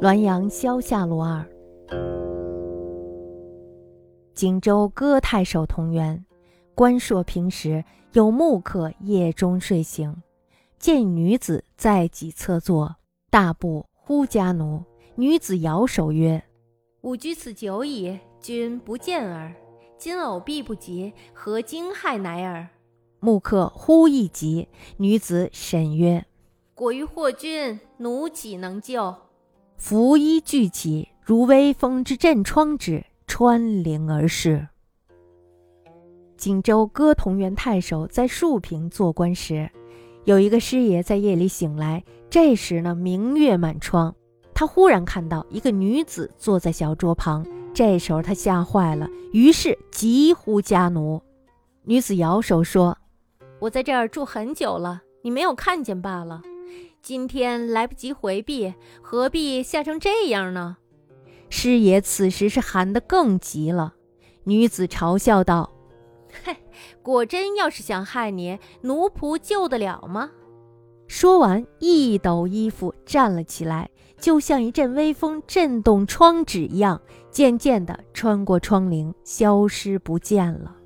滦阳萧下罗二荆州歌太守同源关朔平时有木客夜中睡醒见女子在己侧坐大步呼家奴。女子摇手曰吾居此久矣君不见尔今偶避不及何惊骇乃尔木客忽一急，女子审曰：“果欲惑君，奴岂能救？”拂衣俱起，如微风之震窗纸，穿林而逝。荆州歌同元太守在树平做官时，有一个师爷在夜里醒来，这时呢明月满窗，他忽然看到一个女子坐在小桌旁，这时候他吓坏了，于是急呼家奴。女子摇手说。我在这儿住很久了，你没有看见罢了。今天来不及回避，何必吓成这样呢？师爷此时是寒得更急了。女子嘲笑道：“嘿，果真要是想害你，奴仆救得了吗？”说完，一抖衣服站了起来，就像一阵微风震动窗纸一样，渐渐地穿过窗棂，消失不见了。